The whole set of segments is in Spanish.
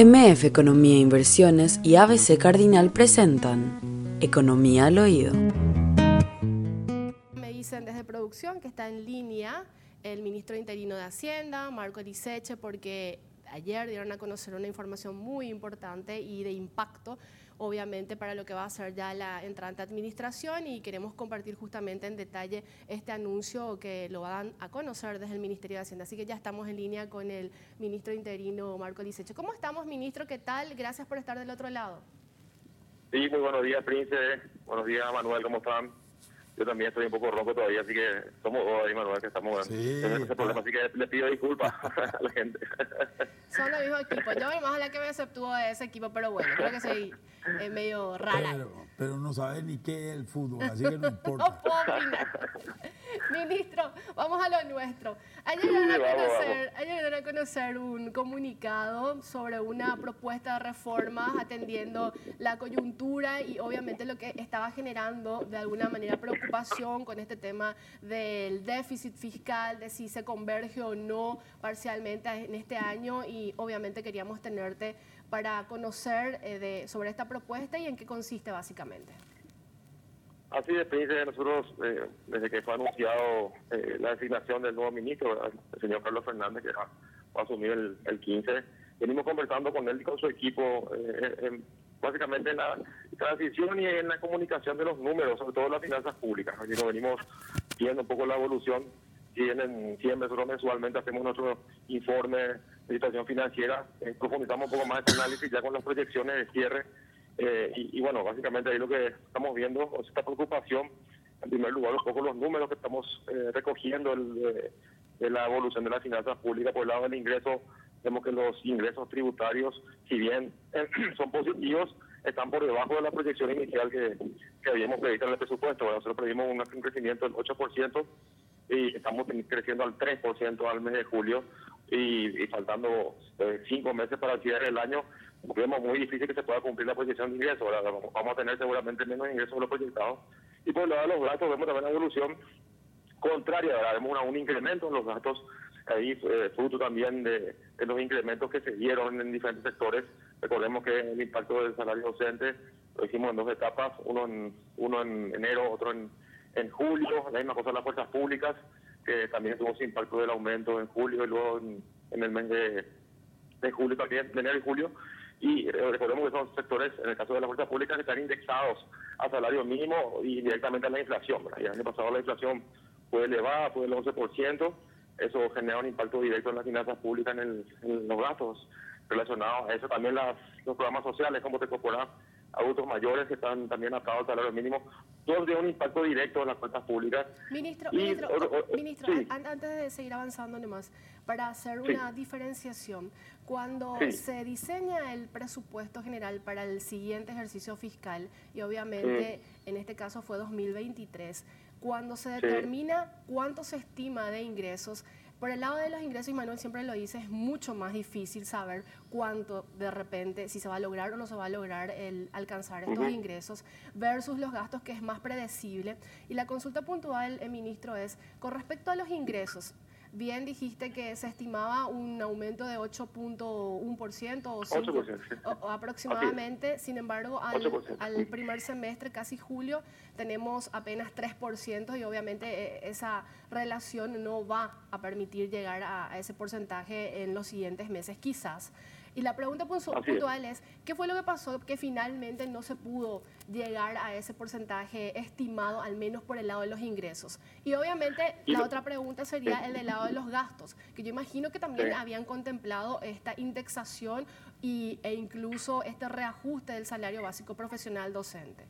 MF Economía e Inversiones y ABC Cardinal presentan Economía al Oído. Me dicen desde producción que está en línea el ministro interino de Hacienda, Marco Eliseche, porque ayer dieron a conocer una información muy importante y de impacto obviamente para lo que va a ser ya la entrante administración y queremos compartir justamente en detalle este anuncio que lo van a conocer desde el Ministerio de Hacienda. Así que ya estamos en línea con el ministro interino Marco Licecho. ¿Cómo estamos, ministro? ¿Qué tal? Gracias por estar del otro lado. Sí, muy buenos días, Prince. Buenos días, Manuel, ¿cómo están? Yo también estoy un poco rojo todavía, así que somos dos ahí, Manuel, que estamos sí, en ese problema, así que le pido disculpas a la gente. Son los mismos equipos. Yo más a la que me aceptó de ese equipo, pero bueno, creo que soy eh, medio rara. Pero, no sabe ni qué es el fútbol, así que no importa. no puedo opinar. Ministro, vamos a lo nuestro. Ayer dieron a, conocer, a conocer un comunicado sobre una propuesta de reformas atendiendo la coyuntura y obviamente lo que estaba generando de alguna manera preocupación con este tema del déficit fiscal, de si se converge o no parcialmente en este año y obviamente queríamos tenerte para conocer eh, de, sobre esta propuesta y en qué consiste básicamente. Así de nosotros, eh, desde que fue anunciado eh, la designación del nuevo ministro, el señor Carlos Fernández, que va, a asumir el, 15, venimos conversando con él y con su equipo, eh, básicamente en la transición y en la comunicación de los números, sobre todo las finanzas públicas. Aquí nos venimos viendo un poco la evolución. Si en siempre nosotros mensualmente hacemos nuestro informe de situación financiera, profundizamos un poco más este análisis ya con las proyecciones de cierre eh, y, bueno, básicamente ahí lo que estamos viendo es esta preocupación, en primer lugar, un poco los números que estamos eh, recogiendo el, de, la evolución de las finanzas públicas por el lado del ingreso. Vemos que los ingresos tributarios, si bien son positivos, están por debajo de la proyección inicial que, que habíamos previsto en el presupuesto. nosotros previmos un, crecimiento del 8% y estamos creciendo al 3% al mes de julio y, faltando eh, cinco meses para el cierre del año vemos muy difícil que se pueda cumplir la proyección de ingresos. Vamos a tener seguramente menos ingresos de lo proyectado. Y por el lado de los gastos vemos también una evolución contraria. Vemos un incremento en los gastos, ahí eh, fruto también de, los incrementos que se dieron en diferentes sectores. Recordemos que el impacto del salario docente lo hicimos en dos etapas, uno en, uno en enero, otro en, en julio. La misma cosa en las fuerzas públicas, que también ese impacto del aumento en julio y luego en, el mes de, de julio también, de enero y julio. Y recordemos que son sectores, en el caso de las fuerzas públicas, que están indexados a salario mínimo y directamente a la inflación. el año pasado la inflación fue elevada, fue del 11%. Eso genera un impacto directo en las finanzas públicas, en, los gastos relacionados a eso. También las, los programas sociales, como te incorporar adultos mayores que están también atados al salario mínimo, tiene un impacto directo en las cuentas públicas. Ministro, ministro, ministro antes de seguir avanzando nomás, para hacer una diferenciación, cuando se diseña el presupuesto general para el siguiente ejercicio fiscal, y obviamente en este caso fue 2023, cuando se determina cuánto se estima de ingresos, por el lado de los ingresos, y Manuel siempre lo dice, es mucho más difícil saber cuánto de repente, si se va a lograr o no se va a lograr el alcanzar estos ingresos, versus los gastos, que es más predecible. Y la consulta puntual, el ministro, es con respecto a los ingresos. Bien dijiste que se estimaba un aumento de 8.1% o, 5, o, aproximadamente, sin embargo, al, primer semestre, casi julio, tenemos apenas 3% y obviamente eh, esa relación no va a permitir llegar a ese porcentaje en los siguientes meses, quizás. Y la pregunta puntual es, ¿qué fue lo que pasó que finalmente no se pudo llegar a ese porcentaje estimado, al menos por el lado de los ingresos? Y obviamente la otra pregunta sería el del lado de los gastos, que yo imagino que también habían contemplado esta indexación y, e incluso este reajuste del salario básico profesional docente.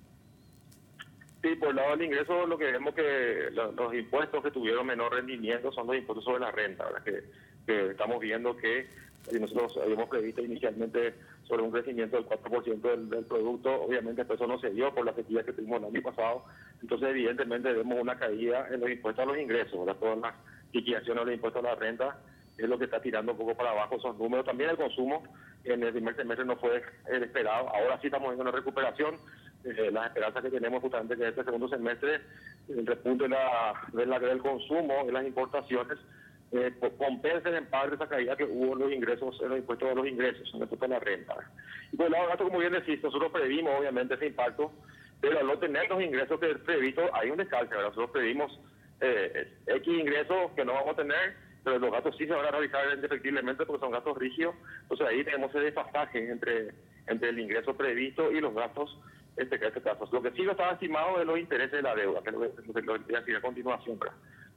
Sí, por el lado del ingreso, lo que vemos que los, impuestos que tuvieron menor rendimiento son los impuestos sobre la renta, Que, que estamos viendo que y nosotros habíamos previsto inicialmente sobre un crecimiento del 4% del, del, producto, obviamente eso no se dio por la sequía que tuvimos el año pasado, entonces evidentemente vemos una caída en los impuestos a los ingresos, ¿verdad? todas las liquidaciones de los impuestos a la renta es lo que está tirando un poco para abajo esos números, también el consumo en el primer semestre no fue el esperado, ahora sí estamos viendo una recuperación, eh, las esperanzas que tenemos justamente que este segundo semestre, el repunte de la, de la, del consumo, de las importaciones, eh, compensen en parte esa caída que hubo en los ingresos, en los impuestos de los ingresos, en el impuesto de la renta. Y por el lado gasto, como bien decís, nosotros previmos obviamente ese impacto, pero al no tener los ingresos que previsto, hay un descalce, Nosotros previmos eh, X ingresos que no vamos a tener, pero los gastos sí se van a realizar efectivamente porque son gastos rígidos, entonces ahí tenemos ese desfasaje entre, entre el ingreso previsto y los gastos este, este caso. Lo que sí no estaba estimado es los intereses de la deuda, que es lo que, voy a decir a continuación.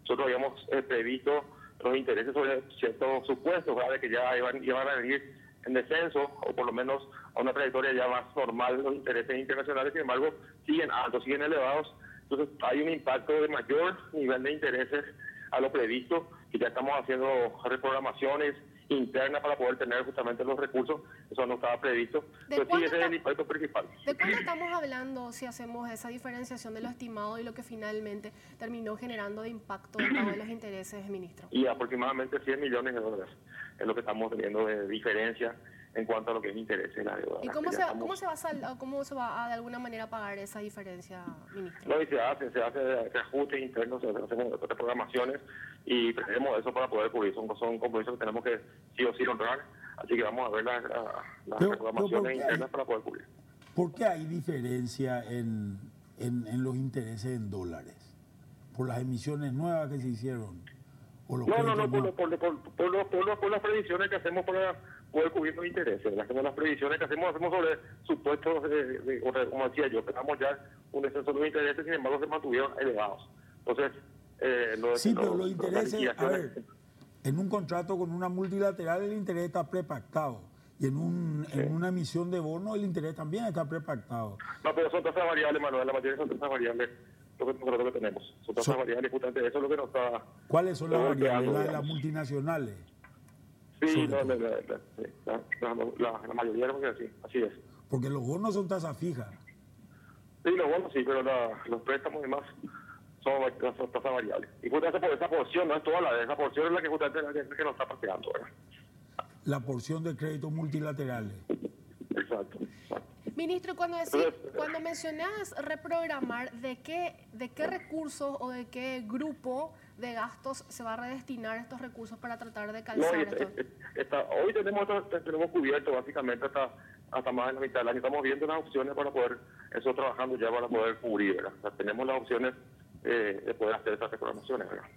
Nosotros habíamos eh, previsto los intereses sobre ciertos supuestos, de que ya iban, iban a venir en descenso, o por lo menos a una trayectoria ya más normal los intereses internacionales, sin embargo, siguen altos, siguen elevados. Entonces, hay un impacto de mayor nivel de intereses a lo previsto, que ya estamos haciendo reprogramaciones interna para poder tener justamente los recursos, eso no estaba previsto. Pero sí, ese es el impacto principal. ¿De cuánto estamos hablando si hacemos esa diferenciación de lo estimado y lo que finalmente terminó generando de impacto todos los intereses, ministro? Y aproximadamente 100 millones de dólares es lo que estamos teniendo de diferencia en cuanto a lo que es interés en la deuda. ¿Y cómo se, cómo se, va a cómo se va a de alguna manera pagar esa diferencia, ministro? No, y se hace, se hace ajustes internos, se hacen programaciones y tenemos eso para poder cubrir. Son, son compromisos que tenemos que sí o sí honrar, así que vamos a ver las, las programaciones internas para poder cubrir. ¿Por qué hay diferencia en, en, en los intereses en dólares? ¿Por las emisiones nuevas que se hicieron? no, no, no, por, por, por, por, las previsiones que hacemos para poder cubrir los intereses. Hacemos las previsiones que hacemos, hacemos sobre supuestos, de, como decía yo, tenemos ya un descenso de los intereses, sin embargo se mantuvieron elevados. Entonces, eh, sí, pero los intereses, a ver, en un contrato con una multilateral el interés está prepactado. Y en, un, en una emisión de bono el interés también está prepactado. No, pero son tasas variables, Manuel, la mayoría son tasas variables lo que, tenemos. Son tasas variables, justamente eso es lo que nos está... ¿Cuáles son las variables? Las de las multinacionales. Sí, no, la, la, la, mayoría de los sí, así es. Porque los bonos son tasas fijas. Sí, los bonos sí, pero los préstamos y más son, son tasas variables. Y justamente por esa porción, no es toda la de esa porción, es la que justamente la que, que nos está paseando. ¿verdad? La porción de créditos multilaterales. Exacto. Ministro, cuando, decís, cuando mencionas reprogramar, ¿de qué, ¿de qué recursos o de qué grupo de gastos se va a redestinar estos recursos para tratar de calzar esto? hoy tenemos, tenemos cubierto básicamente hasta, hasta más de la mitad del año. Estamos viendo las opciones para poder, eso trabajando ya para poder cubrir, tenemos las opciones eh, de poder hacer esas reprogramaciones, ¿verdad?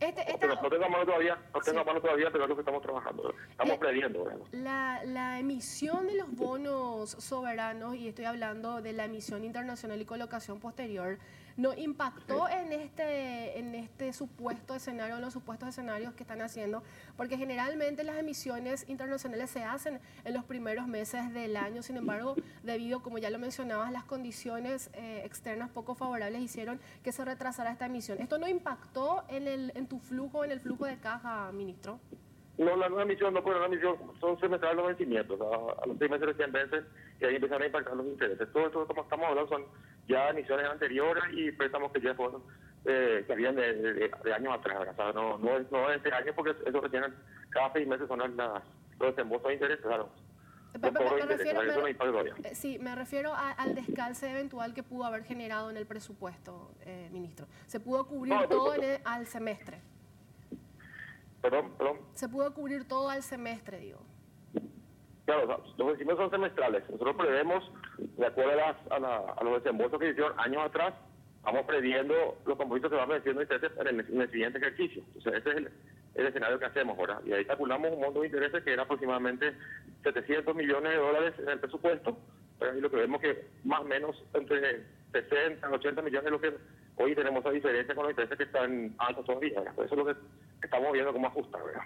Este, no, tengo mano todavía, no tengo mano todavía, pero es lo que estamos trabajando. Estamos previendo. La, la emisión de los bonos soberanos, y estoy hablando de la emisión internacional y colocación posterior, ¿no impactó en, este, en este supuesto escenario, en los supuestos escenarios que están haciendo? Porque generalmente las emisiones internacionales se hacen en los primeros meses del año, sin embargo, debido, como ya lo mencionabas, las condiciones eh, externas poco favorables hicieron que se retrasara esta emisión. ¿Esto no impactó en, el, en tu flujo, en el flujo de caja, ministro? No, la nueva emisión no fue una emisión, son semestrales los vencimientos, a, los seis meses recién vencen y ahí empiezan a impactar los intereses. Todo esto, como estamos hablando, son ya emisiones anteriores y préstamos que ya fueron, eh, que habían de, de, años atrás, o sea, no, no, no de este año porque eso tienen cada seis meses son las, los desembolsos de intereses, claro. Me, refiero, sí, me refiero al descalce eventual que pudo haber generado en el presupuesto, eh, ministro. ¿Se pudo cubrir todo en al semestre? Perdón, perdón. Se pudo cubrir todo al semestre, digo. Claro, los vencimientos son semestrales. Nosotros prevemos, de acuerdo a, a, los desembolsos que hicieron años atrás, vamos previendo los compromisos que van venciendo intereses en el, siguiente ejercicio. Entonces, ese es el, escenario que hacemos ahora. Y ahí calculamos un monto de intereses que era aproximadamente 700 millones de dólares en el presupuesto. Pero ahí lo que vemos que más o menos entre 60 y 80 millones es lo que hoy tenemos esa diferencia con los intereses que están altos todavía. Eso es lo que estamos viendo cómo ajustar, ¿verdad?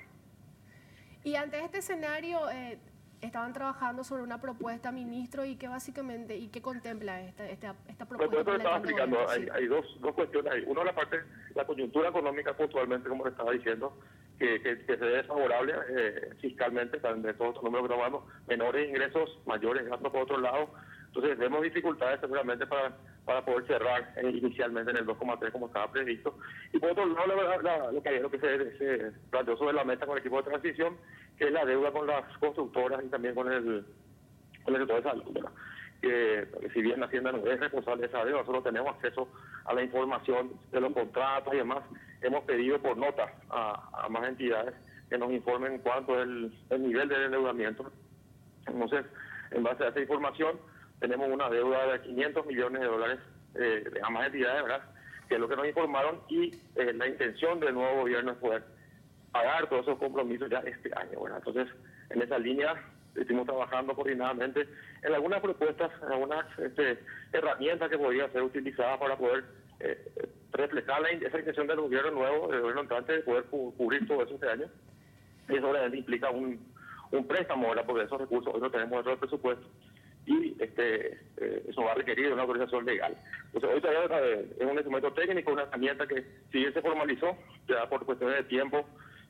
Y ante este escenario, eh, estaban trabajando sobre una propuesta, ministro, y que básicamente, y qué contempla esta, esta, esta propuesta. estaba explicando, hay, hay, dos, dos cuestiones. Hay, uno, la parte, la coyuntura económica puntualmente, como le estaba diciendo, que, que, se ve desfavorable eh, fiscalmente, de todos estos números que tomamos, menores ingresos, mayores gastos por otro lado. Entonces, vemos dificultades seguramente para para poder cerrar eh, inicialmente en el 2,3 como estaba previsto. Y por otro lado, lo, que, lo que se, se, planteó sobre la meta con el equipo de transición, que es la deuda con las constructoras y también con el, con el sector de salud. que si bien Hacienda no es responsable de esa deuda, nosotros tenemos acceso a la información de los contratos y demás. Hemos pedido por nota a, más entidades que nos informen cuánto es el, nivel de endeudamiento. Entonces, en base a esa información, tenemos una deuda de 500 millones de dólares eh, de ambas entidades, ¿verdad? Que es lo que nos informaron y eh, la intención del nuevo gobierno es poder pagar todos esos compromisos ya este año, ¿verdad? Entonces, en esa línea estuvimos trabajando coordinadamente en algunas propuestas, en algunas este, herramientas que podrían ser utilizadas para poder eh, reflejar la, esa intención del gobierno nuevo, del gobierno entrante, de poder cubrir todo eso este año. Y eso obviamente implica un, un préstamo, ¿verdad? porque esos recursos hoy no tenemos dentro del presupuesto y este eh, eso va a requerir una autorización legal. Entonces, hoy todavía es un instrumento técnico, una herramienta que si bien se formalizó, ya por cuestiones de tiempo,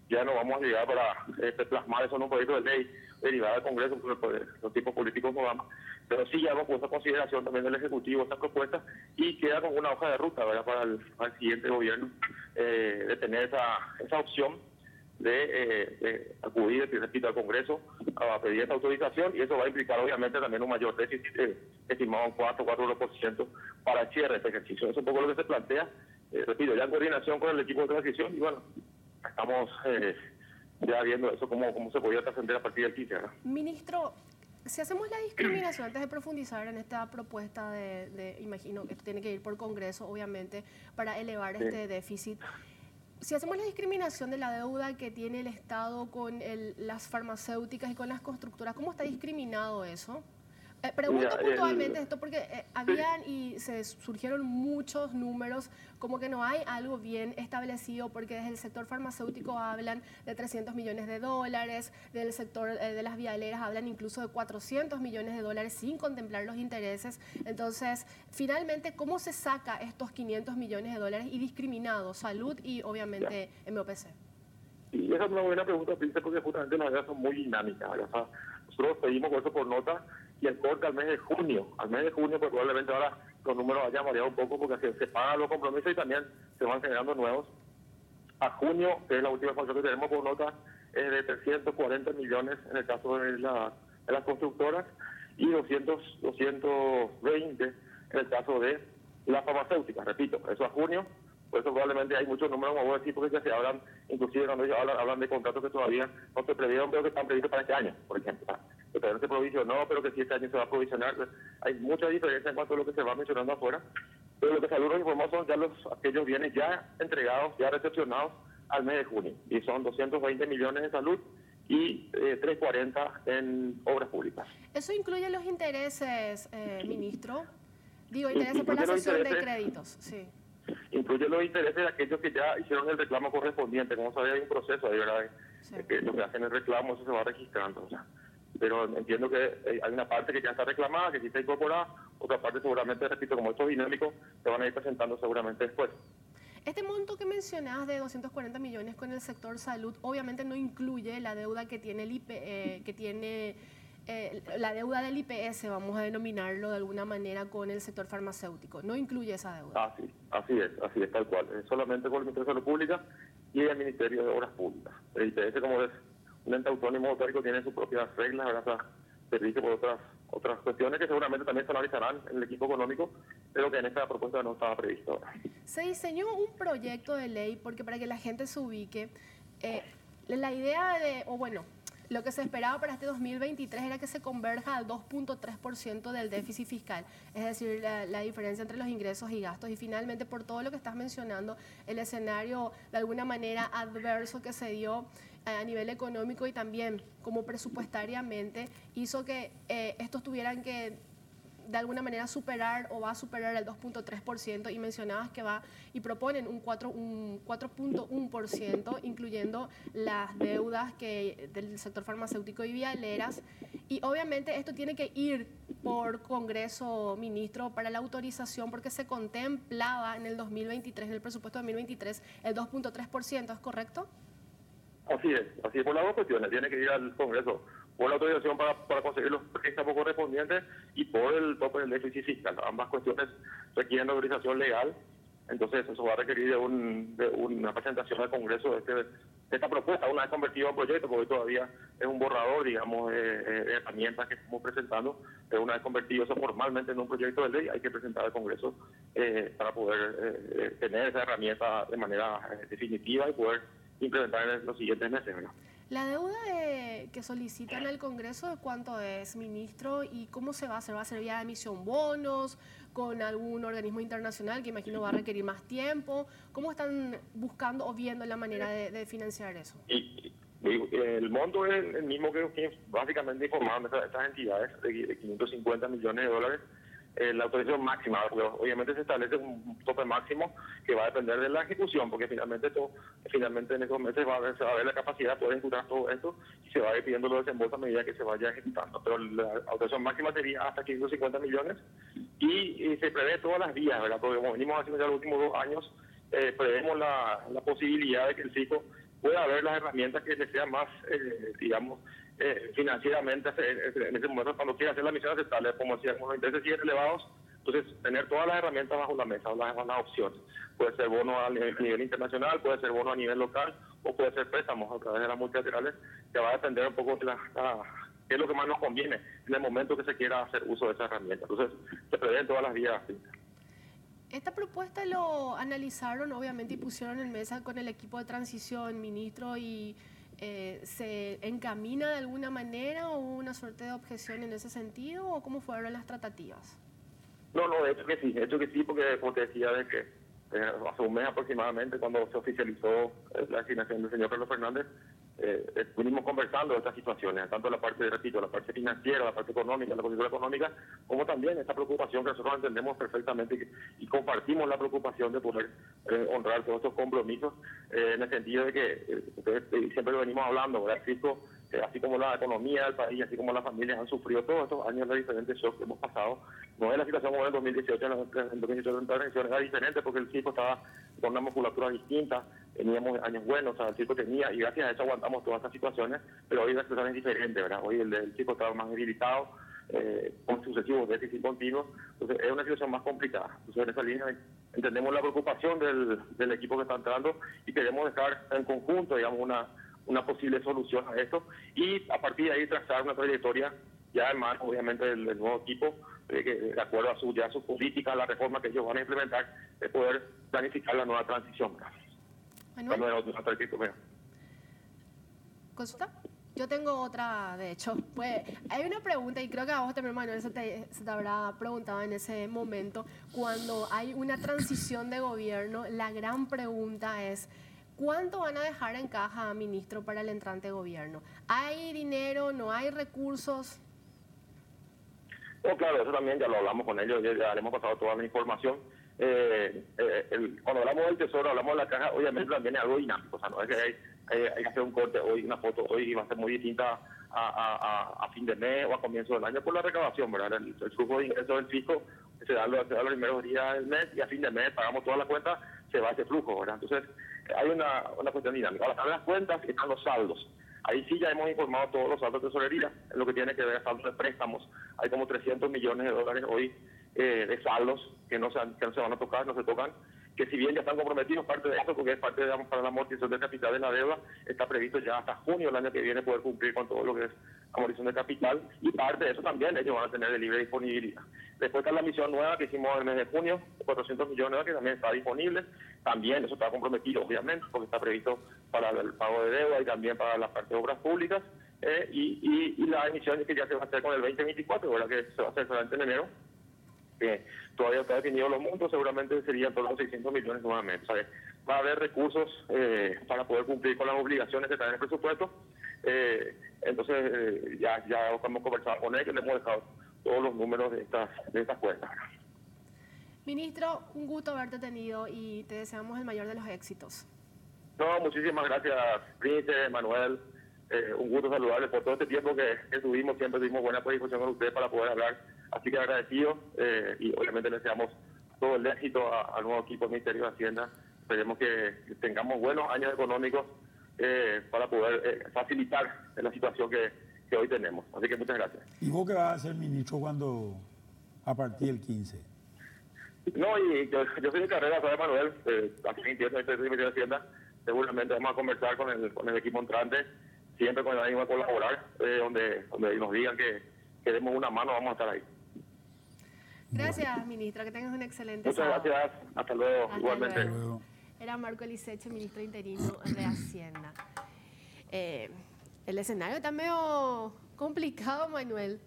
ya no vamos a llegar para este, plasmar eso en un proyecto de ley derivado del Congreso, porque los tipos políticos no van. Pero sí ya hemos puesto a consideración también del Ejecutivo esta propuesta y queda con una hoja de ruta para el, siguiente gobierno eh, de tener esa, esa opción de, eh, de acudir, repito, al Congreso a pedir esta autorización y eso va a implicar obviamente también un mayor déficit eh, estimado en 4, 4% para el cierre de este ejercicio. Eso es un poco lo que se plantea, eh, repito, ya en coordinación con el equipo de transición y bueno, estamos eh, ya viendo eso, cómo, cómo se podría trascender a partir del 15. Ministro, si hacemos la discriminación, antes de profundizar en esta propuesta de, imagino que tiene que ir por Congreso, obviamente, para elevar este déficit, si hacemos la discriminación de la deuda que tiene el Estado con las farmacéuticas y con las constructoras, ¿cómo está discriminado eso? Eh, pregunto puntualmente esto porque eh, habían y se surgieron muchos números como que no hay algo bien establecido porque desde el sector farmacéutico hablan de 300 millones de dólares, del sector eh, de las vialeras hablan incluso de 400 millones de dólares sin contemplar los intereses. Entonces, finalmente, ¿cómo se saca estos 500 millones de dólares y discriminado salud y obviamente MOPC? Y esa es una buena pregunta, porque justamente las ideas son muy dinámicas. nosotros pedimos eso por nota y el corte al mes de junio. Al mes de junio, pues probablemente ahora los números hayan variado un poco porque se, se pagan los compromisos y también se van generando nuevos. A junio, que es la última información que tenemos por nota, es de 340 millones en el caso de, la, de las constructoras y 200, 220 en el caso de las farmacéuticas. Repito, eso a junio, por eso probablemente hay muchos números, como voy a decir, porque se hablan, inclusive cuando ellos hablan, hablan de contratos que todavía no se previeron, pero que están previstos para este año, por ejemplo que todavía no se provisionó, pero que si este año se va a provisionar. Hay mucha diferencia en cuanto a lo que se va mencionando afuera, pero lo que Salud nos informó son ya los, aquellos bienes ya entregados, ya recepcionados al mes de junio, y son 220 millones en salud y 340 eh, en obras públicas. ¿Eso incluye los intereses, eh, ministro? Digo, intereses por la sesión de créditos, sí. Incluye los intereses de aquellos que ya hicieron el reclamo correspondiente. Como sabía, hay un proceso ahí, ¿verdad? Que lo que hacen el reclamo, eso se va registrando. O sea, pero entiendo que eh, hay una parte que ya está reclamada, que sí está incorporada, otra parte seguramente, repito, como esto es dinámico, se van a ir presentando seguramente después. Este monto que mencionas de 240 millones con el sector salud, obviamente no incluye la deuda que tiene el IP, eh, que tiene eh, la deuda del IPS, vamos a denominarlo de alguna manera, con el sector farmacéutico. No incluye esa deuda. Así, así es, así es, tal cual. Es solamente con el Ministerio de Salud Pública y el Ministerio de Obras Públicas. El IPS, como es un ente autónomo autórico tiene sus propias reglas, ¿verdad? Se rige por otras otras cuestiones que seguramente también se analizarán en el equipo económico, pero que en esta propuesta no estaba previsto. Se diseñó un proyecto de ley porque para que la gente se ubique, eh, la idea de, o bueno, lo que se esperaba para este 2023 era que se converja al 2.3% del déficit fiscal, es decir, la, diferencia entre los ingresos y gastos. Y finalmente, por todo lo que estás mencionando, el escenario de alguna manera adverso que se dio a nivel económico y también como presupuestariamente hizo que eh, estos tuvieran que de alguna manera superar o va a superar el 2.3% y mencionabas que va y proponen un 4.1%, incluyendo las deudas que del sector farmacéutico y vialeras. Y obviamente esto tiene que ir por Congreso, ministro, para la autorización porque se contemplaba en el 2023, en el presupuesto 2023, el 2.3%, ¿es correcto? Así es, así es por las dos cuestiones. Tiene que ir al Congreso por la autorización para, para conseguir los préstamos correspondientes y por el tope del déficit fiscal. Ambas cuestiones requieren autorización legal, entonces eso va a requerir de, un, de una presentación al Congreso de este esta propuesta, una vez convertido en proyecto, porque todavía es un borrador, digamos, de, herramientas que estamos presentando, pero una vez convertido eso formalmente en un proyecto de ley, hay que presentar al Congreso eh, para poder eh, tener esa herramienta de manera eh, definitiva y poder implementar en los siguientes meses. La deuda que solicitan al Congreso, ¿de cuánto es, ministro? ¿Y cómo se va a hacer? ¿Va a ser vía de emisión bonos? con algún organismo internacional que imagino va a requerir más tiempo? ¿Cómo están buscando o viendo la manera de, financiar eso? Y, el monto es el mismo que, básicamente informaron estas, entidades de 550 millones de dólares eh, la autorización máxima, obviamente se establece un tope máximo que va a depender de la ejecución, porque finalmente todo, finalmente en esos meses va a haber, se va a ver la capacidad de poder ejecutar todo esto y se va a ir pidiendo los desembolsos a medida que se vaya ejecutando. Pero la autorización máxima sería hasta 550 millones y, se prevé todas las vías, ¿verdad? Porque como venimos haciendo ya los últimos dos años, eh, prevemos la, la posibilidad de que el CICO pueda haber las herramientas que le sean más, eh, digamos, eh, financieramente en ese momento cuando quiera hacer la misión aceptable, como decía, con los intereses siguen elevados, entonces tener todas las herramientas bajo la mesa, las, las opciones. Puede ser bono a nivel, internacional, puede ser bono a nivel local o puede ser préstamos a través de las multilaterales, que va a depender un poco de la, qué es lo que más nos conviene en el momento que se quiera hacer uso de esa herramienta. Entonces, se prevén todas las vías. Esta propuesta lo analizaron, obviamente, y pusieron en mesa con el equipo de transición, ministro y eh, ¿se encamina de alguna manera o hubo una suerte de objeción en ese sentido o cómo fueron las tratativas? No, no, de hecho que sí, de hecho que sí, porque como te decía, de que eh, hace un mes aproximadamente, cuando se oficializó eh, la asignación del señor Carlos Fernández, eh, venimos conversando de estas situaciones, tanto la parte, repito, la parte financiera, la parte económica, la condición económica, como también esta preocupación que nosotros entendemos perfectamente y, compartimos la preocupación de poder eh, honrar todos estos compromisos, eh, en el sentido de que siempre lo venimos hablando, ¿verdad? así como la economía del país, así como las familias han sufrido todos estos años de diferentes shocks que hemos pasado, no es la situación como en el 2018, en el 2018 era diferente porque el circo estaba con una musculatura distinta, teníamos años buenos, o sea, el circo tenía, y gracias a eso aguantamos todas estas situaciones, pero hoy la situación es diferente, ¿verdad? Hoy el, el circo estaba más debilitado, eh, con sucesivos déficits continuos, entonces es una situación más complicada. Entonces en esa línea entendemos la preocupación del, equipo que está entrando y queremos dejar en conjunto, digamos, una, posible solución a esto y a partir de ahí trazar una trayectoria ya manos, obviamente, del, nuevo equipo, de, de acuerdo a su, ya su política, la reforma que ellos van a implementar, de poder planificar la nueva transición. ¿Consulta? Yo tengo otra, de hecho. Pues hay una pregunta, y creo que a vos también, Manuel, se te, se te habrá preguntado en ese momento. Cuando hay una transición de gobierno, la gran pregunta es: ¿cuánto van a dejar en caja, ministro, para el entrante gobierno? ¿Hay dinero? ¿No hay recursos? Oh, claro, eso también ya lo hablamos con ellos, ya, ya le hemos pasado toda la información eh, eh, cuando hablamos del tesoro, hablamos de la caja, obviamente también es algo dinámico, o sea, no es que hay, hay, que hacer un corte hoy, una foto hoy y va a ser muy distinta a, fin de mes o a comienzo del año por la recabación, ¿verdad? El, flujo de ingresos del fisco se da, los, se da los primeros días del mes y a fin de mes pagamos toda la cuenta, se va ese flujo, ¿verdad? Entonces, hay una, una cuestión dinámica. Ahora, las cuentas están los saldos. Ahí sí ya hemos informado todos los saldos de tesorería, en lo que tiene que ver saldos de préstamos. Hay como 300 millones de dólares hoy eh, de saldos que no, se, que no se van a tocar, no se tocan, que si bien ya están comprometidos parte de eso, porque es parte de, para la amortización de capital de la deuda, está previsto ya hasta junio del año que viene poder cumplir con todo lo que es amortización de capital y parte de eso también ellos van a tener de libre disponibilidad. Después está la misión nueva que hicimos en el mes de junio, 400 millones que también está disponible, también eso está comprometido obviamente porque está previsto para el pago de deuda y también para la parte de obras públicas eh, y, y, la emisión que ya se va a hacer con el 2024, ¿verdad? que se va a hacer solamente en enero que todavía está definido los montos, seguramente serían todos los 600 millones nuevamente. Va a haber recursos eh, para poder cumplir con las obligaciones que está en el presupuesto. Eh, entonces, eh, ya, ya hemos conversado con él, que le hemos dejado todos los números de estas, de estas cuentas. Ministro, un gusto haberte tenido y te deseamos el mayor de los éxitos. No, muchísimas gracias, Príncipe, Manuel. un gusto saludarles por todo este tiempo que, que tuvimos. Siempre tuvimos buena predisposición con ustedes para poder hablar Así que agradecido eh, y obviamente le deseamos todo el éxito al nuevo equipo del Ministerio de Hacienda. Esperemos que, tengamos buenos años económicos eh, para poder eh, facilitar la situación que, hoy tenemos. Así que muchas gracias. ¿Y vos qué vas a ser ministro cuando a partir del 15? No, y yo, soy de carrera, soy Manuel, aquí en el Ministerio de Hacienda, seguramente vamos a conversar con el, con el equipo entrante, siempre con el ánimo a colaborar, eh, donde, donde nos digan que queremos una mano, vamos a estar ahí. Gracias, ministra, que tengas un excelente Muchas gracias, hasta luego, igualmente. Era Marco Eliseche, ministro interino de Hacienda. Eh, el escenario está medio complicado, Manuel.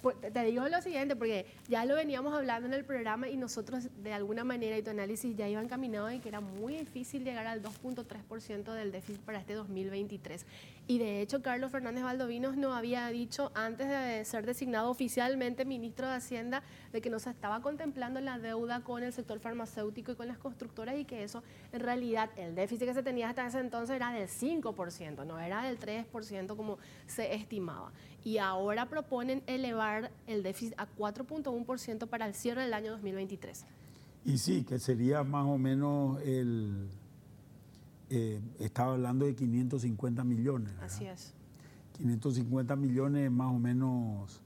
Pues, te digo lo siguiente, porque ya lo veníamos hablando en el programa y nosotros de alguna manera y tu análisis ya iban caminando y que era muy difícil llegar al 2.3% del déficit para este 2023. Y de hecho, Carlos Fernández Valdovinos nos había dicho antes de ser designado oficialmente ministro de Hacienda de que no se estaba contemplando la deuda con el sector farmacéutico y con las constructoras y que eso en realidad el déficit que se tenía hasta ese entonces era del 5%, no era del 3% como se estimaba. Y ahora proponen elevar el déficit a 4.1% para el cierre del año 2023. Y sí, que sería más o menos el eh, estaba hablando de 550 millones. Así es. 550 millones más o menos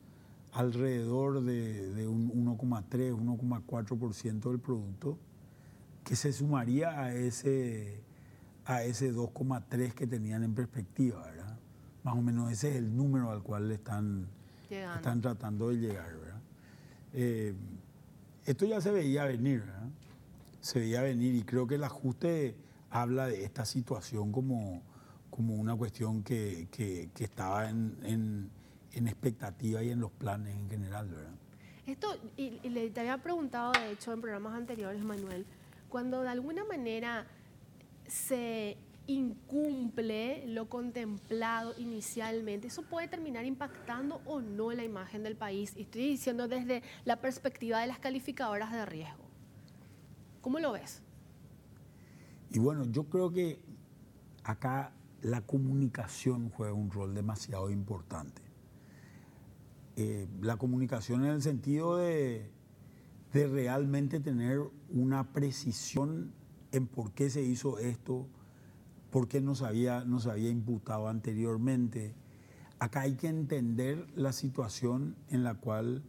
alrededor de, un 1,3, 1,4% del producto, que se sumaría a ese, a ese 2,3 que tenían en perspectiva, ¿verdad? Más o menos ese es el número al cual están, están tratando de llegar, ¿verdad? Eh, esto ya se veía venir, ¿verdad? Se veía venir y creo que el ajuste habla de esta situación como, como una cuestión que, estaba en, expectativa y en los planes en general, ¿verdad? Esto, y, le te había preguntado, de hecho, en programas anteriores, Manuel, cuando de alguna manera se incumple lo contemplado inicialmente, ¿eso puede terminar impactando o no la imagen del país? Y estoy diciendo desde la perspectiva de las calificadoras de riesgo. ¿Cómo lo ves? Y bueno, yo creo que acá la comunicación juega un rol demasiado importante. Eh, la comunicación en el sentido de, realmente tener una precisión en por qué se hizo esto, por qué no se había, no se había imputado anteriormente. Acá hay que entender la situación en la cual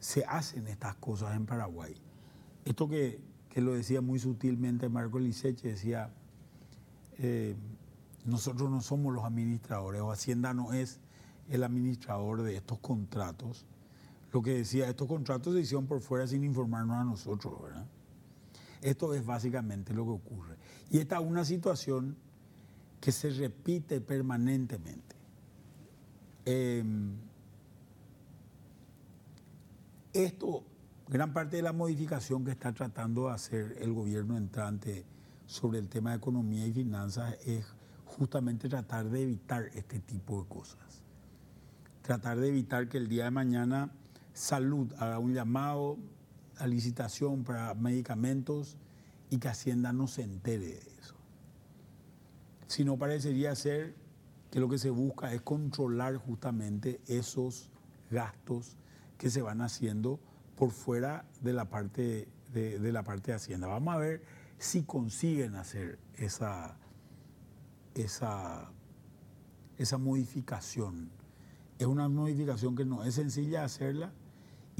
se hacen estas cosas en Paraguay. Esto que, que lo decía muy sutilmente Marco Liseche, decía, eh, nosotros no somos los administradores, o Hacienda no es el administrador de estos contratos. Lo que decía, estos contratos se hicieron por fuera sin informarnos a nosotros, ¿verdad? Esto es básicamente lo que ocurre. Y esta es una situación que se repite permanentemente. Em, esto Gran parte de la modificación que está tratando de hacer el gobierno entrante sobre el tema de economía y finanzas es justamente tratar de evitar este tipo de cosas. Tratar de evitar que el día de mañana salud haga un llamado licitación para medicamentos y que Hacienda no se entere de eso. Si no parecería ser que lo que se busca es controlar justamente esos gastos que se van haciendo por fuera de la parte de, la parte de Hacienda. Vamos a ver si consiguen hacer esa, esa, esa modificación. Es una modificación que no es sencilla hacerla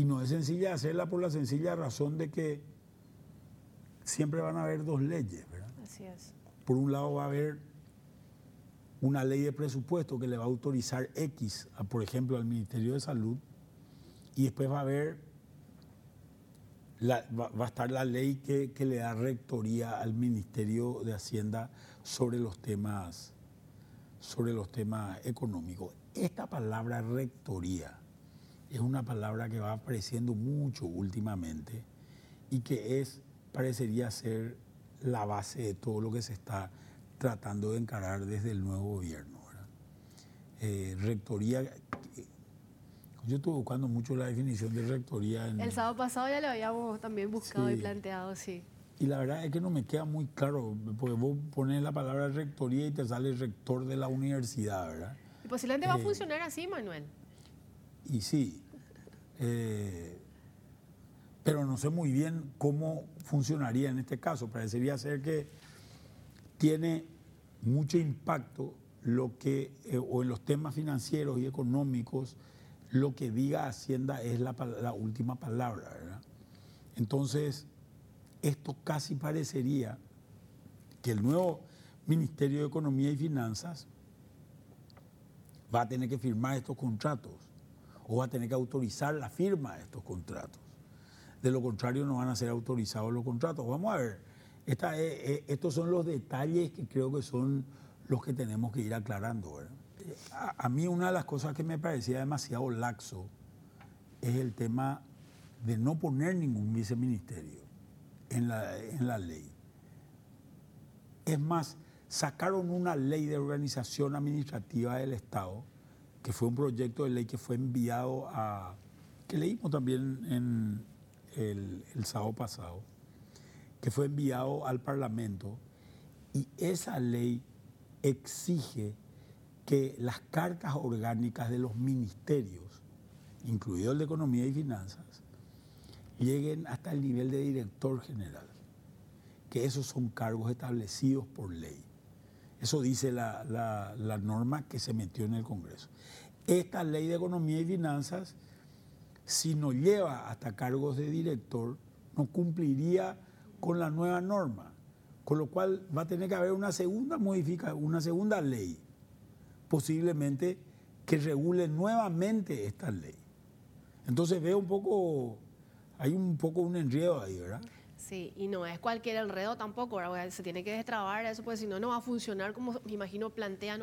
y no es sencilla hacerla por la sencilla razón de que siempre van a haber dos leyes, ¿verdad? Así es. Por un lado va a haber una ley de presupuesto que le va a autorizar X, por ejemplo, al Ministerio de Salud, y después va a haber va, a estar la ley que, le da rectoría al Ministerio de Hacienda sobre los temas, sobre los temas económicos. Esta palabra rectoría es una palabra que va apareciendo mucho últimamente y que es, parecería ser la base de todo lo que se está tratando de encarar desde el nuevo gobierno. Eh, rectoría yo estuve buscando mucho la definición de rectoría. el sábado pasado ya lo habíamos también buscado y planteado, sí. Y la verdad es que no me queda muy claro, porque vos pones la palabra rectoría y te sale rector de la universidad, ¿verdad? Y posiblemente va a eh, funcionar así, Manuel. Y sí. Eh, pero no sé muy bien cómo funcionaría en este caso. Parecería ser que tiene mucho impacto lo que, eh, o en los temas financieros y económicos, lo que diga Hacienda es la, última palabra, ¿verdad? Entonces, esto casi parecería que el nuevo, Ministerio de Economía y Finanzas va a tener que firmar estos contratos o va a tener que autorizar la firma de estos contratos. De lo contrario, no van a ser autorizados los contratos. Vamos a ver, estos son los detalles que creo que son los que tenemos que ir aclarando. A, a, mí una de las cosas que me parecía demasiado laxo es el tema de no poner ningún viceministerio en la, en la ley. Es más, sacaron una ley de organización administrativa del Estado, que fue un proyecto de ley que fue enviado a, que leímos también en el, el sábado pasado, que fue enviado al Parlamento, y esa ley exige que las cartas orgánicas de los ministerios, incluido el de Economía y Finanzas, lleguen hasta el nivel de director general, que esos son cargos establecidos por ley. Eso dice la, norma que se metió en el Congreso. Esta ley de economía y finanzas, si nos lleva hasta cargos de director, no cumpliría con la nueva norma. Con lo cual va a tener que haber una segunda modificación, una segunda ley, posiblemente que regule nuevamente esta ley. Entonces veo un poco, hay un poco un enredo ahí, ¿verdad? Sí, y no es cualquier enredo tampoco, se tiene que destrabar eso, porque si no, no va a funcionar como me imagino plantean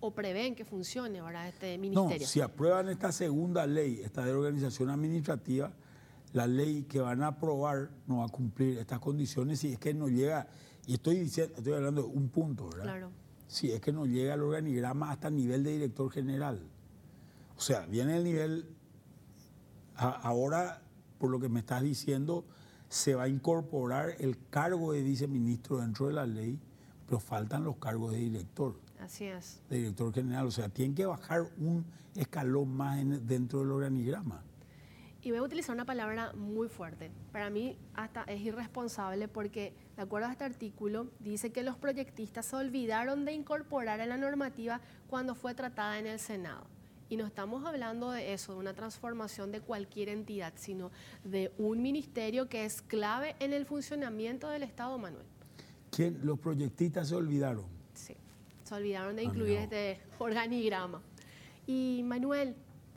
o, prevén que funcione ahora este ministerio. No, si aprueban esta segunda ley, esta de organización administrativa, la ley que van a aprobar no va a cumplir estas condiciones si es que no llega, y estoy diciendo, estoy hablando de un punto, ¿verdad? Claro. Si es que no llega el organigrama hasta el nivel de director general. O sea, viene el nivel, ahora, por lo que me estás diciendo, se va a incorporar el cargo de viceministro dentro de la ley, pero faltan los cargos de director. Así es. De director general. O sea, tienen que bajar un escalón más dentro del organigrama. Y voy a utilizar una palabra muy fuerte. Para mí hasta es irresponsable porque, de acuerdo a este artículo, dice que los proyectistas se olvidaron de incorporar en la normativa cuando fue tratada en el Senado. Y no estamos hablando de eso, de una transformación de cualquier entidad, sino de un ministerio que es clave en el funcionamiento del Estado, Manuel. ¿Quién? ¿Los proyectistas se olvidaron? Sí, se olvidaron de ah, incluir este organigrama. Y Manuel,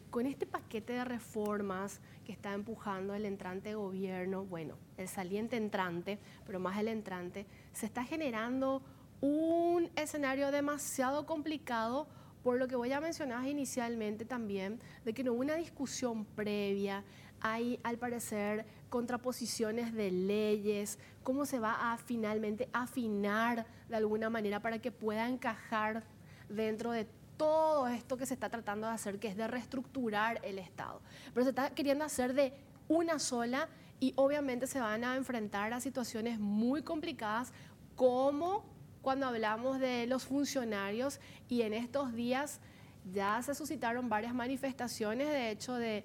con este paquete de reformas que está empujando el entrante gobierno, bueno, el saliente entrante, pero más el entrante, se está generando un escenario demasiado complicado por lo que voy a mencionar inicialmente también, de que no hubo una discusión previa, hay al parecer contraposiciones de leyes, cómo se va a finalmente afinar de alguna manera para que pueda encajar dentro de todo esto que se está tratando de hacer, que es de reestructurar el Estado. Pero se está queriendo hacer de una sola y obviamente se van a enfrentar a situaciones muy complicadas como cuando hablamos de los funcionarios y en estos días ya se suscitaron varias manifestaciones, de hecho, de,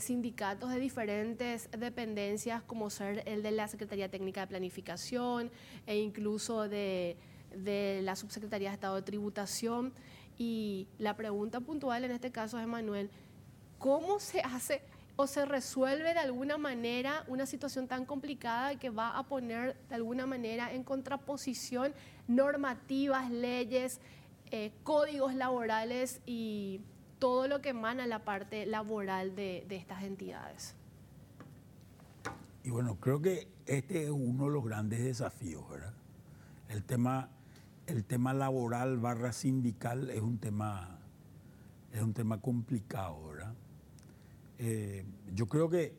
sindicatos de diferentes dependencias, como ser el de la Secretaría Técnica de Planificación e incluso de, de la Subsecretaría de Estado de Tributación. Y la pregunta puntual en este caso es, Manuel, ¿cómo se hace o se resuelve de alguna manera una situación tan complicada que va a poner de alguna manera en contraposición normativas, leyes, eh, códigos laborales y todo lo que emana la parte laboral de, estas entidades. Y bueno, creo que este es uno de los grandes desafíos, ¿verdad? El tema, el tema laboral barra sindical es un tema, es un tema complicado, ¿verdad? Eh, yo creo que,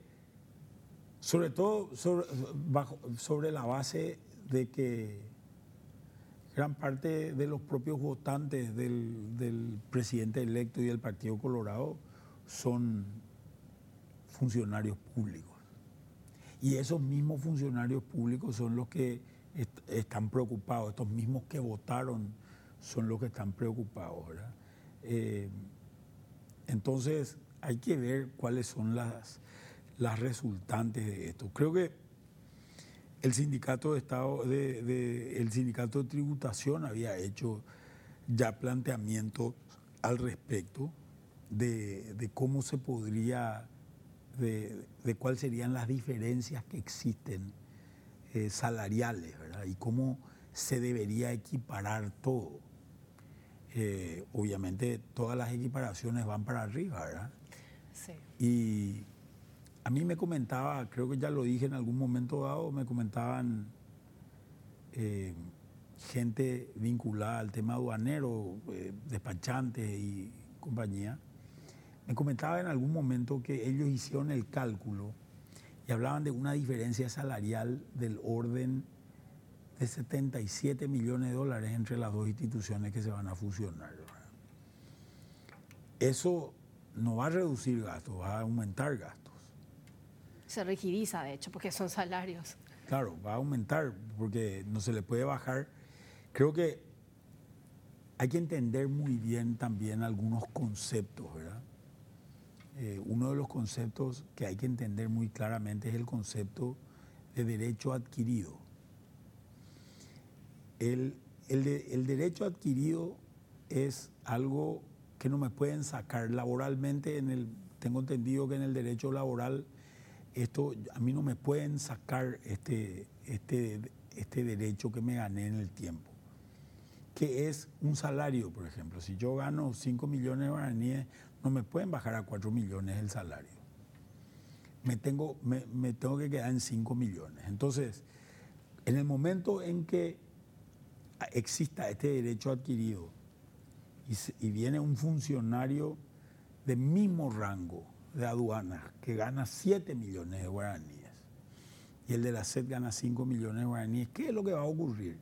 sobre todo sobre, la base de que gran parte de los propios votantes del, presidente electo y del Partido Colorado son funcionarios públicos. Y esos mismos funcionarios públicos son los que están preocupados, estos mismos que votaron son los que están preocupados. Eh, entonces, hay que ver cuáles son las, las resultantes de esto. Creo que el sindicato de Estado, de, el sindicato de tributación había hecho ya planteamientos al respecto de, cómo se podría, de, cuáles serían las diferencias que existen eh, salariales, ¿verdad? Y cómo se debería equiparar todo. Eh, obviamente todas las equiparaciones van para arriba, ¿verdad? Sí. Y a mí me comentaba, creo que ya lo dije en algún momento dado, me comentaban eh, gente vinculada al tema aduanero, eh, despachantes y compañía, me comentaba en algún momento que ellos hicieron el cálculo y hablaban de una diferencia salarial del orden de 77 millones de dólares entre las dos instituciones que se van a fusionar. Eso no va a reducir gastos, va a aumentar gastos. Se rigidiza, de hecho, porque son salarios. Claro, va a aumentar porque no se le puede bajar. Creo que hay que entender muy bien también algunos conceptos, ¿verdad? Eh, uno de los conceptos que hay que entender muy claramente es el concepto de derecho adquirido. El, el, derecho adquirido es algo que no me pueden sacar laboralmente. En el, tengo entendido que en el derecho laboral esto a mí no me pueden sacar este, este, este derecho que me gané en el tiempo, que es un salario, por ejemplo. Si yo gano 5 millones de guaraníes, no me pueden bajar a 4 millones el salario. Me tengo, me, me tengo que quedar en 5 millones. Entonces, en el momento en que exista este derecho adquirido y, viene un funcionario de mismo rango de aduanas que gana 7 millones de guaraníes y el de la SED gana 5 millones de guaraníes, ¿qué es lo que va a ocurrir?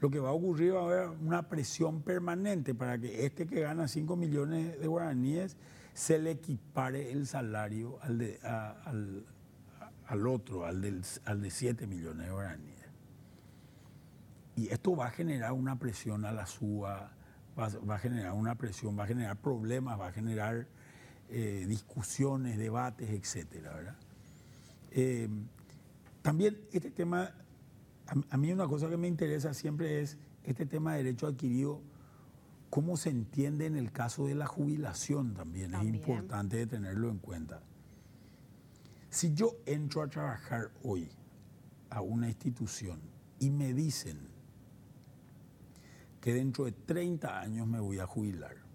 Lo que va a ocurrir va a haber una presión permanente para que este que gana 5 millones de guaraníes se le equipare el salario al, de, al, al otro, al, del, al de 7 millones de guaraníes. Y esto va a generar una presión a la SUA, va, a generar una presión, va a generar problemas, va a generar eh, discusiones, debates, etcétera, eh, también este tema, a, mí una cosa que me interesa siempre es este tema de derecho adquirido, cómo se entiende en el caso de la jubilación también, también. es importante tenerlo en cuenta. Si yo entro a trabajar hoy a una institución y me dicen, que dentro de 30 años me voy a jubilar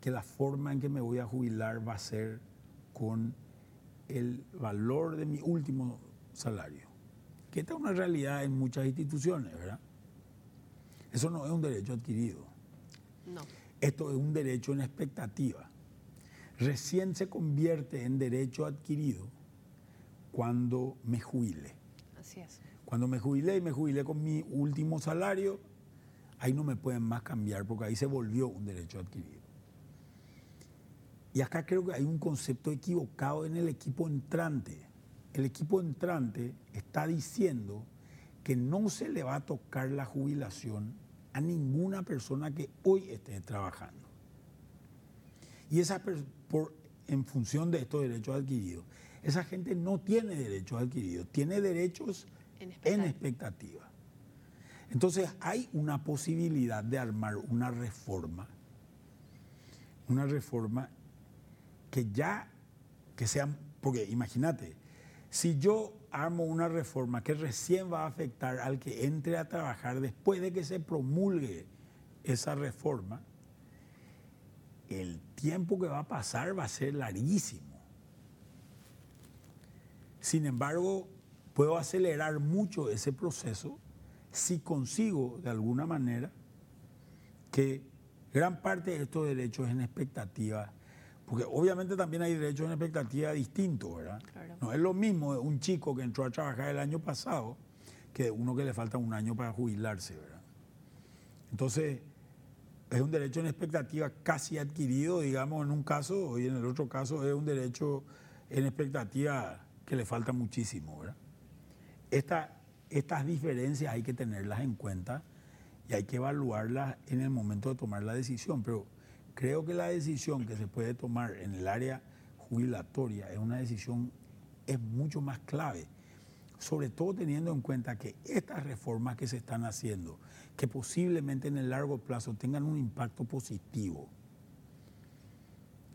que la forma en que me voy a jubilar va a ser con el valor de mi último salario, que esta es una realidad en muchas instituciones, ¿verdad? Eso no es un derecho adquirido. No. Esto es un derecho en expectativa. Recién se convierte en derecho adquirido cuando me jubile. Así es. Cuando me jubilé y me jubilé con mi último salario, ahí no me pueden más cambiar porque ahí se volvió un derecho adquirido. Y acá creo que hay un concepto equivocado en el equipo entrante. El equipo entrante está diciendo que no se le va a tocar la jubilación a ninguna persona que hoy esté trabajando. Y esa por, en función de estos derechos adquiridos, esa gente no tiene derechos adquiridos, tiene derechos en expectativa. Entonces hay una posibilidad de armar una reforma, una reforma que ya, que sea, porque imagínate, si yo armo una reforma que recién va a afectar al que entre a trabajar después de que se promulgue esa reforma, el tiempo que va a pasar va a ser larguísimo. Sin embargo, puedo acelerar mucho ese proceso si consigo de alguna manera que gran parte de estos derechos en expectativa, porque obviamente también hay derechos en expectativa distintos, ¿verdad? No es lo mismo un chico que entró a trabajar el año pasado que uno que le falta un año para jubilarse, ¿verdad? Entonces, es un derecho en expectativa casi adquirido, digamos, en un caso, y en el otro caso es un derecho en expectativa que le falta muchísimo, ¿verdad? Esta estas diferencias hay que tenerlas en cuenta y hay que evaluarlas en el momento de tomar la decisión. Pero creo que la decisión que se puede tomar en el área jubilatoria es una decisión, es mucho más clave, sobre todo teniendo en cuenta que estas reformas que se están haciendo, que posiblemente en el largo plazo tengan un impacto positivo,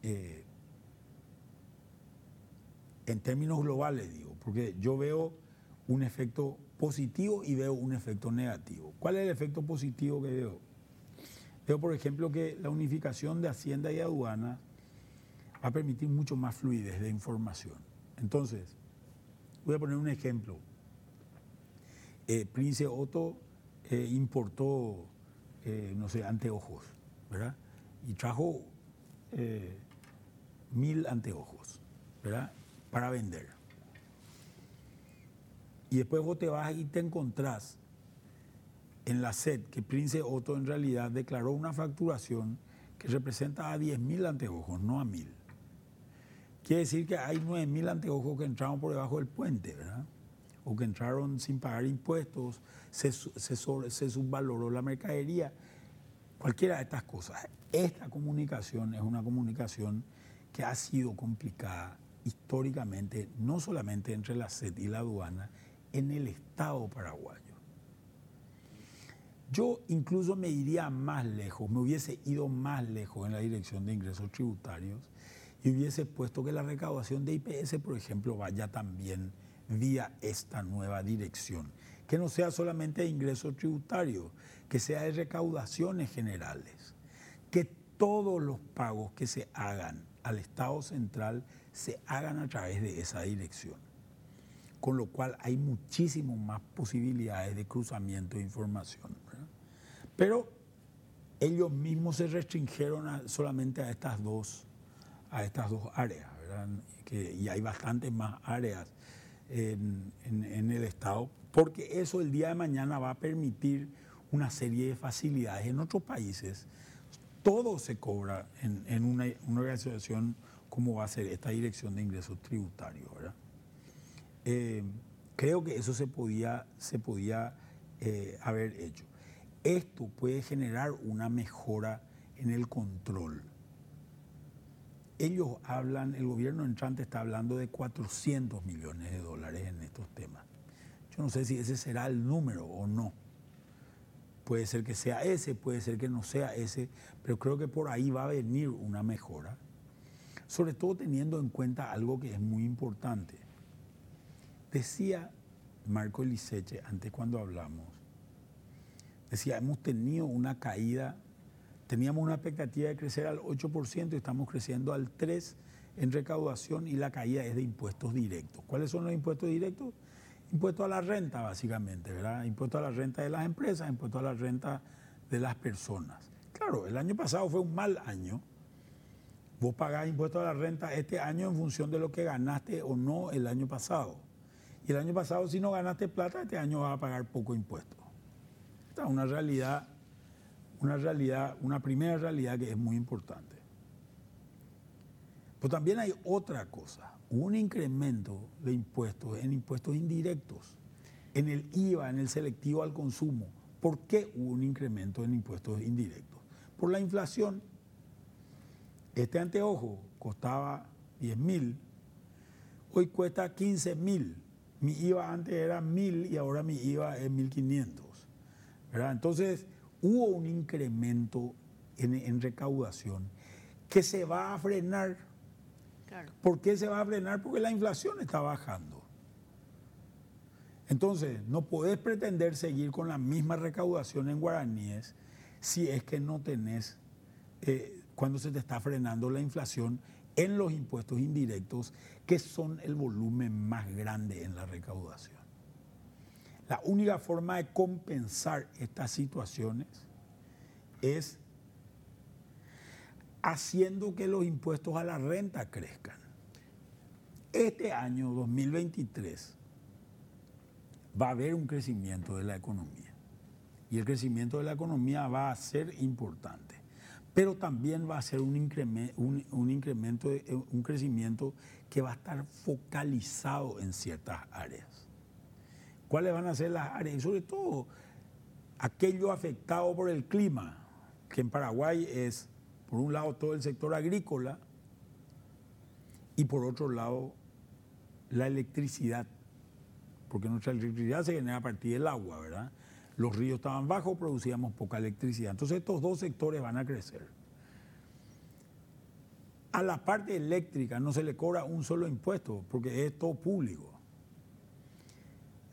eh, en términos globales digo, porque yo veo un efecto positivo y veo un efecto negativo. ¿Cuál es el efecto positivo que veo? Veo, por ejemplo, que la unificación de Hacienda y aduana va a permitir mucho más fluidez de información. Entonces, voy a poner un ejemplo. Eh, Prince Otto eh, importó, eh, no sé, anteojos, ¿verdad? Y trajo mil anteojos, ¿verdad? Para vender. Y después vos te vas y te encontrás en la SED que Prince Otto en realidad declaró una facturación que representa a 10.000 anteojos, no a 1.000. Quiere decir que hay 9.000 anteojos que entraron por debajo del puente, ¿verdad? O que entraron sin pagar impuestos, se, se, se subvaloró la mercadería, cualquiera de estas cosas. Esta comunicación es una comunicación que ha sido complicada históricamente, no solamente entre la SED y la aduana, en el Estado paraguayo. Yo incluso me iría más lejos, me hubiese ido más lejos en la dirección de ingresos tributarios y hubiese puesto que la recaudación de IPS, por ejemplo, vaya también vía esta nueva dirección. Que no sea solamente de ingresos tributarios, que sea de recaudaciones generales. Que todos los pagos que se hagan al Estado central se hagan a través de esa dirección con lo cual hay muchísimas más posibilidades de cruzamiento de información. Pero ellos mismos se restringieron solamente a estas dos, a estas dos áreas, Que, y hay bastantes más áreas en, en, el Estado, porque eso el día de mañana va a permitir una serie de facilidades. En otros países todo se cobra en, una, una, organización como va a ser esta Dirección de Ingresos Tributarios. ¿verdad? Eh, creo que eso se podía, se podía eh, haber hecho. Esto puede generar una mejora en el control. Ellos hablan, el gobierno entrante está hablando de 400 millones de dólares en estos temas. Yo no sé si ese será el número o no. Puede ser que sea ese, puede ser que no sea ese, pero creo que por ahí va a venir una mejora. Sobre todo teniendo en cuenta algo que es muy importante. Decía Marco Eliseche, antes cuando hablamos, decía, hemos tenido una caída, teníamos una expectativa de crecer al 8% y estamos creciendo al 3% en recaudación y la caída es de impuestos directos. ¿Cuáles son los impuestos directos? Impuestos a la renta, básicamente, ¿verdad? Impuestos a la renta de las empresas, impuestos a la renta de las personas. Claro, el año pasado fue un mal año. Vos pagás impuestos a la renta este año en función de lo que ganaste o no el año pasado. Y el año pasado, si no ganaste plata, este año vas a pagar poco impuesto. Esta es una realidad, una realidad, una primera realidad que es muy importante. Pero también hay otra cosa, un incremento de impuestos en impuestos indirectos, en el IVA, en el selectivo al consumo. ¿Por qué hubo un incremento en impuestos indirectos? Por la inflación. Este anteojo costaba 10 mil, hoy cuesta 15 mil. Mi IVA antes era 1.000 y ahora mi IVA es 1.500. ¿verdad? Entonces, hubo un incremento en, recaudación que se va a frenar. ¿Por qué se va a frenar? Porque la inflación está bajando. Entonces, no podés pretender seguir con la misma recaudación en guaraníes si es que no tenés, eh, cuando se te está frenando la inflación en los impuestos indirectos, que son el volumen más grande en la recaudación. La única forma de compensar estas situaciones es haciendo que los impuestos a la renta crezcan. Este año 2023 va a haber un crecimiento de la economía y el crecimiento de la economía va a ser importante pero también va a ser un incremento, eh, un crecimiento que va a estar focalizado en ciertas áreas. ¿Cuáles van a ser las áreas? Y sobre todo aquello afectado por el clima, que en Paraguay es, por un lado, todo el sector agrícola y por otro lado, la electricidad, porque nuestra electricidad se genera a partir del agua, ¿verdad? los ríos estaban bajos, producíamos poca electricidad. Entonces estos dos sectores van a crecer. A la parte eléctrica no se le cobra un solo impuesto porque es todo público.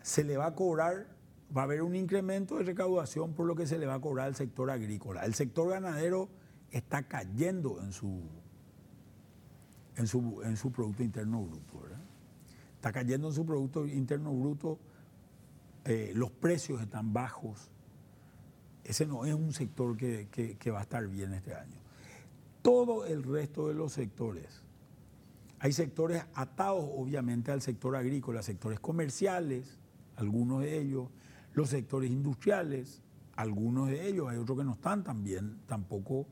Se le va a cobrar, va a haber un incremento de recaudación por lo que se le va a cobrar al sector agrícola. El sector ganadero está cayendo en su, en su, en su Producto Interno Bruto. Está cayendo en su Producto Interno Bruto, eh, los precios están bajos. Ese no es un sector que, que va a estar bien este año. Todo el resto de los sectores, hay sectores atados obviamente al sector agrícola, sectores comerciales, algunos de ellos, los sectores industriales, algunos de ellos, hay otros que no están también, tampoco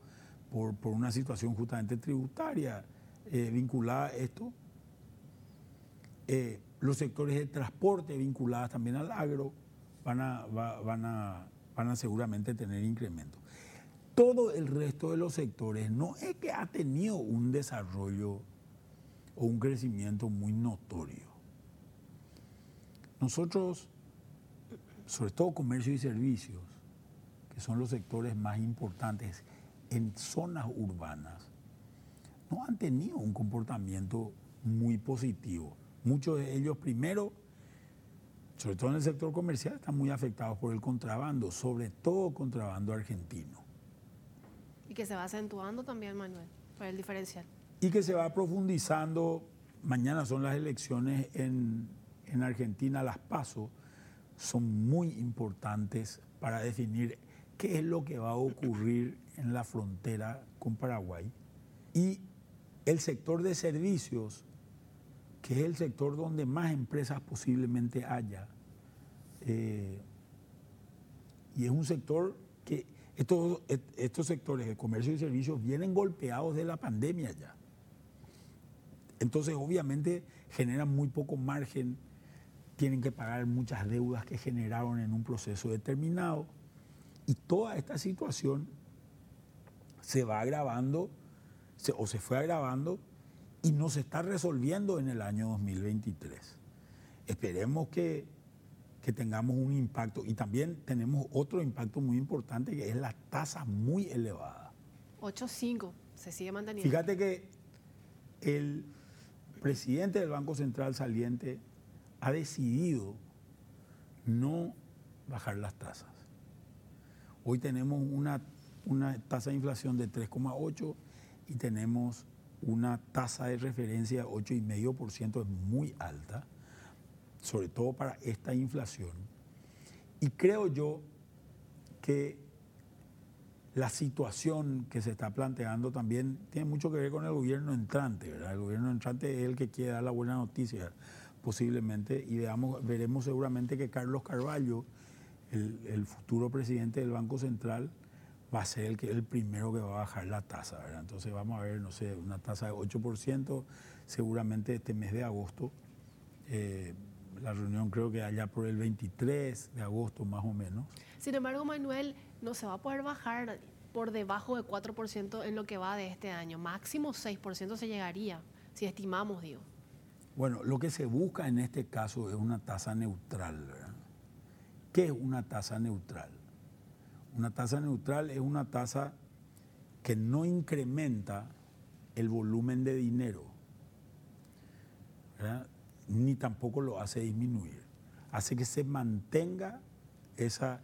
por, una situación justamente tributaria eh, vinculada a esto. Eh, los sectores de transporte vinculados también al agro van a, van a, van a seguramente tener incremento. Todo el resto de los sectores no es que ha tenido un desarrollo o un crecimiento muy notorio. Nosotros, sobre todo comercio y servicios, que son los sectores más importantes en zonas urbanas, no han tenido un comportamiento muy positivo. Muchos de ellos, primero, sobre todo en el sector comercial, están muy afectados por el contrabando, sobre todo contrabando argentino. Y que se va acentuando también, Manuel, por el diferencial. Y que se va profundizando. Mañana son las elecciones en, en Argentina, las pasos son muy importantes para definir qué es lo que va a ocurrir en la frontera con Paraguay. Y el sector de servicios, que es el sector donde más empresas posiblemente haya, eh, y es un sector que estos, estos sectores de comercio y servicios vienen golpeados de la pandemia ya. Entonces, obviamente, generan muy poco margen tienen que pagar muchas deudas que generaron en un proceso determinado. Y toda esta situación se va agravando o se fue agravando y no se está resolviendo en el año 2023. Esperemos que, que tengamos un impacto y también tenemos otro impacto muy importante que es la tasa muy elevada. 8.5, se sigue manteniendo. Fíjate que el presidente del Banco Central saliente ha decidido no bajar las tasas. Hoy tenemos una, tasa de inflación de 3,8 y tenemos una tasa de referencia de 8,5%, es muy alta, sobre todo para esta inflación. Y creo yo que la situación que se está planteando también tiene mucho que ver con el gobierno entrante, El gobierno entrante es el que quiere dar la buena noticia posiblemente, y veamos, veremos seguramente que Carlos Carballo, el, futuro presidente del Banco Central, va a ser el, que, el primero que va a bajar la tasa. ¿verdad? Entonces vamos a ver, no sé, una tasa de 8%, seguramente este mes de agosto. Eh, la reunión creo que allá por el 23 de agosto más o menos. Sin embargo, Manuel, no se va a poder bajar por debajo de 4% en lo que va de este año. Máximo 6% se llegaría, si estimamos, digo. Bueno, lo que se busca en este caso es una tasa neutral. ¿Qué es una tasa neutral? Una tasa neutral es una tasa que no incrementa el volumen de dinero, ni tampoco lo hace disminuir. Hace que se mantenga esa,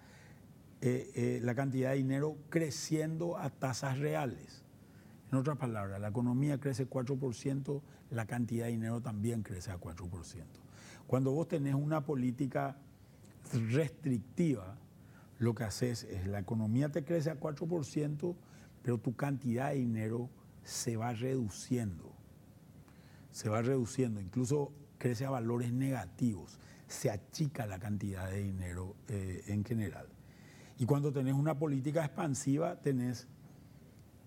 eh, eh, la cantidad de dinero creciendo a tasas reales. En otras palabras, la economía crece 4%, la cantidad de dinero también crece a 4%. Cuando vos tenés una política restrictiva, lo que haces es la economía te crece a 4%, pero tu cantidad de dinero se va reduciendo. Se va reduciendo, incluso crece a valores negativos, se achica la cantidad de dinero eh, en general. Y cuando tenés una política expansiva, tenés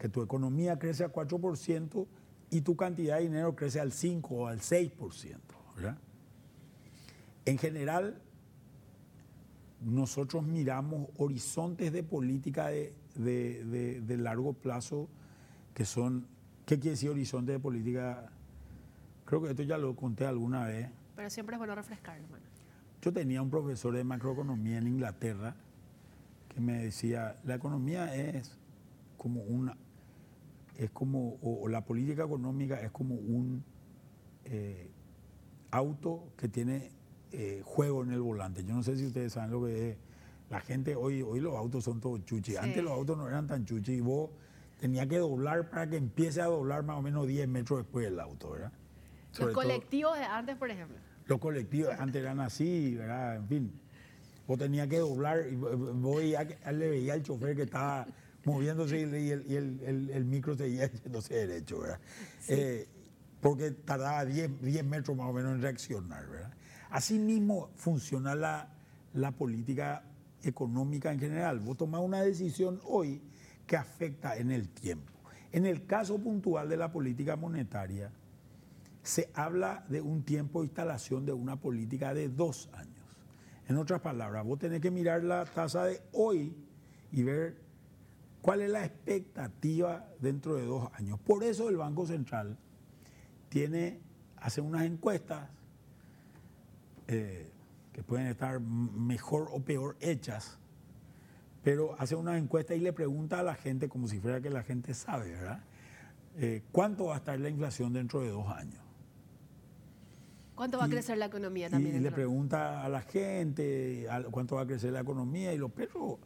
que tu economía crece a 4% y tu cantidad de dinero crece al 5 o al 6%. ¿verdad? En general, nosotros miramos horizontes de política de, largo plazo que son, ¿qué quiere decir horizonte de política? Creo que esto ya lo conté alguna vez. Pero siempre es bueno refrescar, hermano. Yo tenía un profesor de macroeconomía en Inglaterra que me decía, la economía es como una es como, o, la política económica es como un eh, auto que tiene eh, juego en el volante. Yo no sé si ustedes saben lo que es. La gente, hoy, hoy los autos son todos chuchi. Antes los autos no eran tan chuchi y vos tenías que doblar para que empiece a doblar más o menos 10 metros después del auto, ¿verdad? los colectivos de antes, por ejemplo. Los colectivos de antes eran así, ¿verdad? En fin. Vos tenías que doblar y vos le veía al chofer que estaba moviéndose y el, el, micro seguía yéndose derecho, ¿verdad? Eh, porque tardaba 10, 10 metros más o menos en reaccionar, ¿verdad? Así mismo funciona la, la política económica en general. Vos tomás una decisión hoy que afecta en el tiempo. En el caso puntual de la política monetaria, se habla de un tiempo de instalación de una política de dos años. En otras palabras, vos tenés que mirar la tasa de hoy y ver cuál es la expectativa dentro de dos años. Por eso el Banco Central tiene, hace unas encuestas eh, que pueden estar mejor o peor hechas, pero hace unas encuestas y le pregunta a la gente, como si fuera que la gente sabe, ¿verdad? Eh, ¿Cuánto va a estar la inflación dentro de dos años? ¿Cuánto va a crecer la economía también? Y le pregunta a la gente cuánto va a crecer la economía y los perros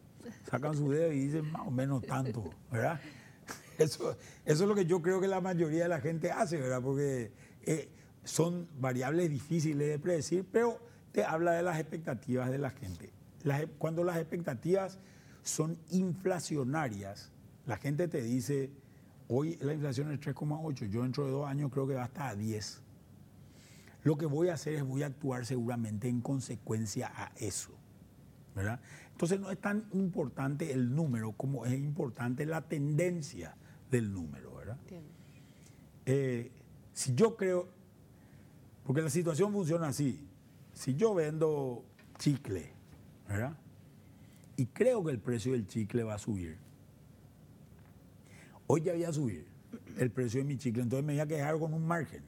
sacan su dedo y dicen más o menos tanto, ¿verdad? Eso, es lo que yo creo que la mayoría de la gente hace, ¿verdad? Porque eh, son variables difíciles de predecir, pero te habla de las expectativas de la gente. cuando las expectativas son inflacionarias, la gente te dice, hoy la inflación es 3,8, yo dentro de dos años creo que va hasta a 10. Lo que voy a hacer es voy a actuar seguramente en consecuencia a eso. ¿Verdad? Entonces no es tan importante el número como es importante la tendencia del número. ¿verdad? Eh, si yo creo, porque la situación funciona así, si yo vendo chicle, ¿verdad? Y creo que el precio del chicle va a subir. Hoy ya voy a subir el precio de mi chicle, entonces me voy a quedar con un margen,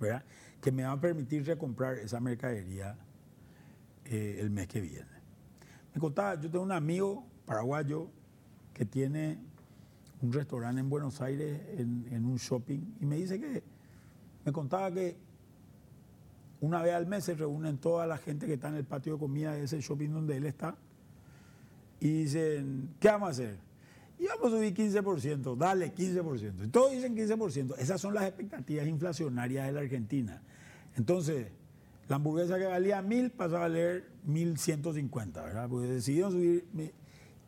¿verdad? que me va a permitir recomprar esa mercadería eh, el mes que viene. Me contaba, yo tengo un amigo paraguayo que tiene un restaurante en Buenos Aires, en, un shopping, y me dice que, me contaba que una vez al mes se reúnen toda la gente que está en el patio de comida de ese shopping donde él está, y dicen, ¿qué vamos a hacer? Y vamos a subir 15%, dale 15%. Y todos dicen 15%. Esas son las expectativas inflacionarias de la Argentina. Entonces, la hamburguesa que valía mil pasó a valer 1150, ¿verdad? Porque decidieron subir.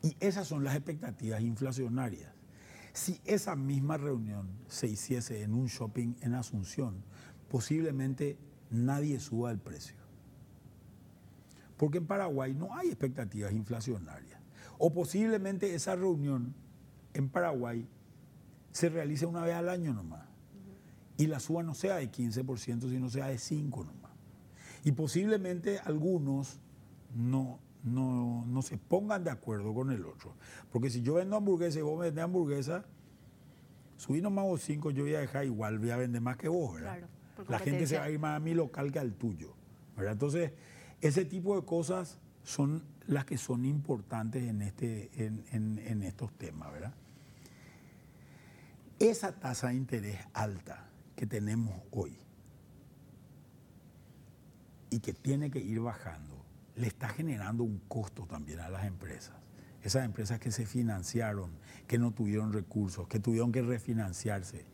Y esas son las expectativas inflacionarias. Si esa misma reunión se hiciese en un shopping en Asunción, posiblemente nadie suba el precio. Porque en Paraguay no hay expectativas inflacionarias. O posiblemente esa reunión en Paraguay se realice una vez al año nomás y la suba no sea de 15%, sino sea de 5% nomás. Y posiblemente algunos no, no, se pongan de acuerdo con el otro. Porque si yo vendo hamburguesa y vos me vendés hamburguesa, subí nomás vos 5, yo voy a dejar igual, voy a vender más que vos, ¿verdad? la gente se va a ir más a mi local que al tuyo, ¿verdad? Entonces, ese tipo de cosas son las que son importantes en, este, en, en estos temas, ¿verdad? Esa tasa de interés alta que tenemos hoy y que tiene que ir bajando, le está generando un costo también a las empresas. Esas empresas que se financiaron, que no tuvieron recursos, que tuvieron que refinanciarse,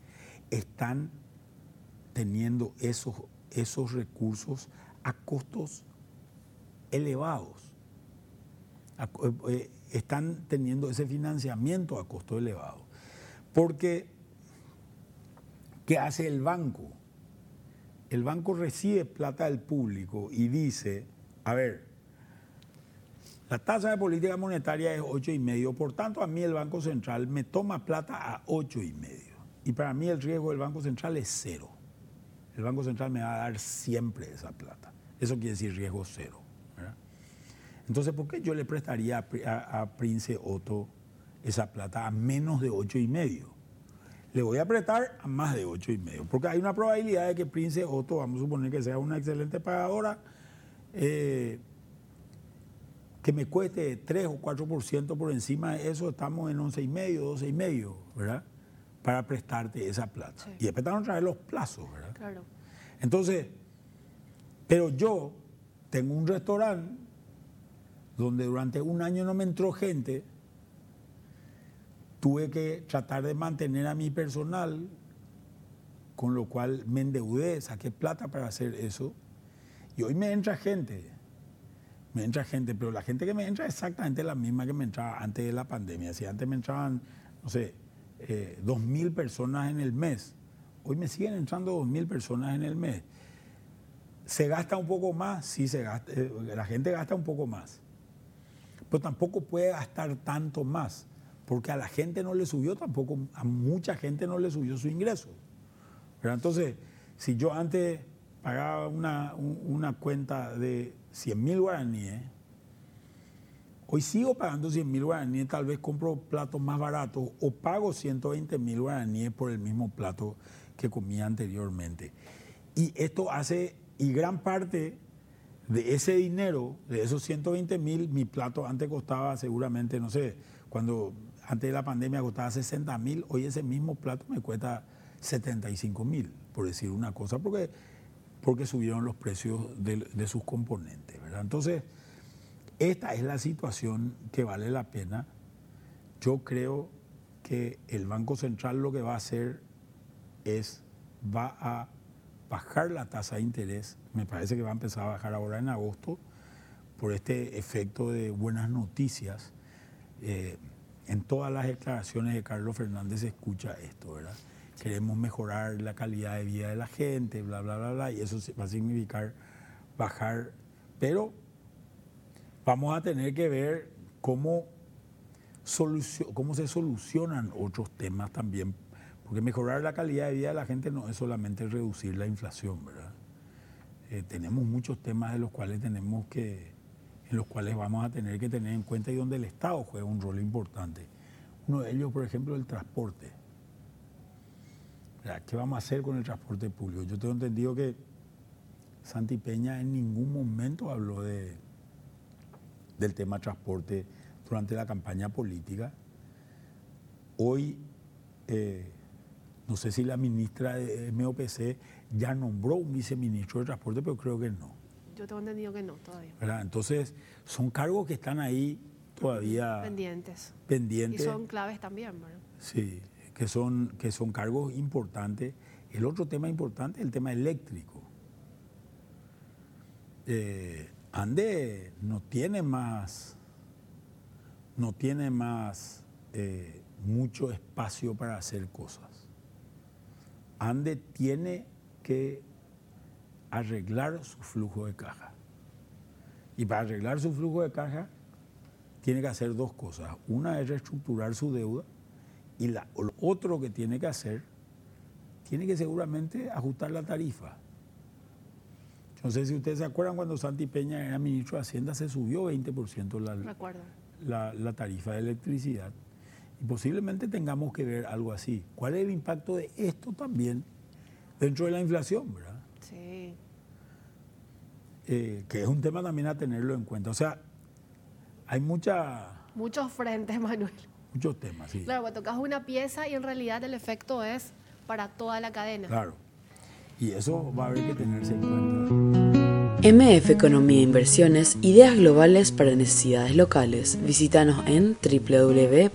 están teniendo esos, esos recursos a costos elevados. Eh, eh, están teniendo ese financiamiento a costo elevado. Porque ¿Qué hace el banco? El banco recibe plata del público y dice, a ver, la tasa de política monetaria es 8,5, por tanto a mí el Banco Central me toma plata a 8,5. Y para mí el riesgo del Banco Central es cero. El Banco Central me va a dar siempre esa plata. Eso quiere decir riesgo cero. Entonces, ¿por qué yo le prestaría a, Prince Otto esa plata a menos de 8,5? Le voy a apretar a más de ocho y medio, porque hay una probabilidad de que Prince Otto, vamos a suponer que sea una excelente pagadora, eh, que me cueste 3 o 4% por encima de eso, estamos en 11 y medio, 12 y medio, ¿verdad? Para prestarte esa plata. Y después otra vez los plazos, ¿verdad? Claro. Entonces, pero yo tengo un restaurante donde durante un año no me entró gente, tuve que tratar de mantener a mi personal, con lo cual me endeudé, saqué plata para hacer eso, y hoy me entra gente, me entra gente, pero la gente que me entra es exactamente la misma que me entraba antes de la pandemia. Si antes me entraban, no sé, eh, dos mil personas en el mes, hoy me siguen entrando dos mil personas en el mes. ¿Se gasta un poco más? Sí, se gasta, eh, la gente gasta un poco más. Pero tampoco puede gastar tanto más, porque a la gente no le subió tampoco, a mucha gente no le subió su ingreso. Pero entonces, si yo antes pagaba una, una cuenta de 100 mil guaraníes, hoy sigo pagando 100 mil guaraníes, tal vez compro platos más baratos o pago 120 mil guaraníes por el mismo plato que comía anteriormente. Y esto hace, y gran parte de ese dinero, de esos 120 mil, mi plato antes costaba seguramente, no sé, cuando antes de la pandemia costaba 60 mil, hoy ese mismo plato me cuesta 75 mil, por decir una cosa, porque, porque subieron los precios de, sus componentes. ¿verdad? Entonces, esta es la situación que vale la pena. Yo creo que el Banco Central lo que va a hacer es, va a bajar la tasa de interés, me parece que va a empezar a bajar ahora en agosto, por este efecto de buenas noticias. Eh, en todas las declaraciones de Carlos Fernández se escucha esto, ¿verdad? Queremos mejorar la calidad de vida de la gente, bla, bla, bla, bla, y eso va a significar bajar, pero vamos a tener que ver cómo, cómo se solucionan otros temas también porque mejorar la calidad de vida de la gente no es solamente reducir la inflación, ¿verdad? Eh, tenemos muchos temas de los cuales tenemos que, en los cuales vamos a tener que tener en cuenta y donde el Estado juega un rol importante. Uno de ellos, por ejemplo, el transporte. ¿Qué vamos a hacer con el transporte público? Yo tengo entendido que Santi Peña en ningún momento habló de, del tema transporte durante la campaña política. Hoy eh, no sé si la ministra de MOPC ya nombró un viceministro de transporte, pero creo que no. Yo tengo entendido que no todavía. Entonces, son cargos que están ahí todavía pendientes. pendientes. Y son claves también, ¿verdad? Sí, que son, que son cargos importantes. El otro tema importante es el tema eléctrico. Eh, Ande no tiene más, no tiene más eh, mucho espacio para hacer cosas. Ande tiene que arreglar su flujo de caja. Y para arreglar su flujo de caja, tiene que hacer dos cosas. Una es reestructurar su deuda y la, lo otro que tiene que hacer, tiene que seguramente ajustar la tarifa. No sé si ustedes se acuerdan cuando Santi Peña era ministro de Hacienda, se subió 20% la, la tarifa de electricidad. Y posiblemente tengamos que ver algo así. ¿Cuál es el impacto de esto también dentro de la inflación, verdad? Eh, que es un tema también a tenerlo en cuenta. O sea, hay mucha... Muchos frentes, Manuel. Muchos temas, sí. Claro, tocas una pieza y en realidad el efecto es para toda la cadena. Claro. Y eso va a haber que tenerse en cuenta. MF Economía e Inversiones, ideas globales para necesidades locales. Visítanos en www.mf.com.py.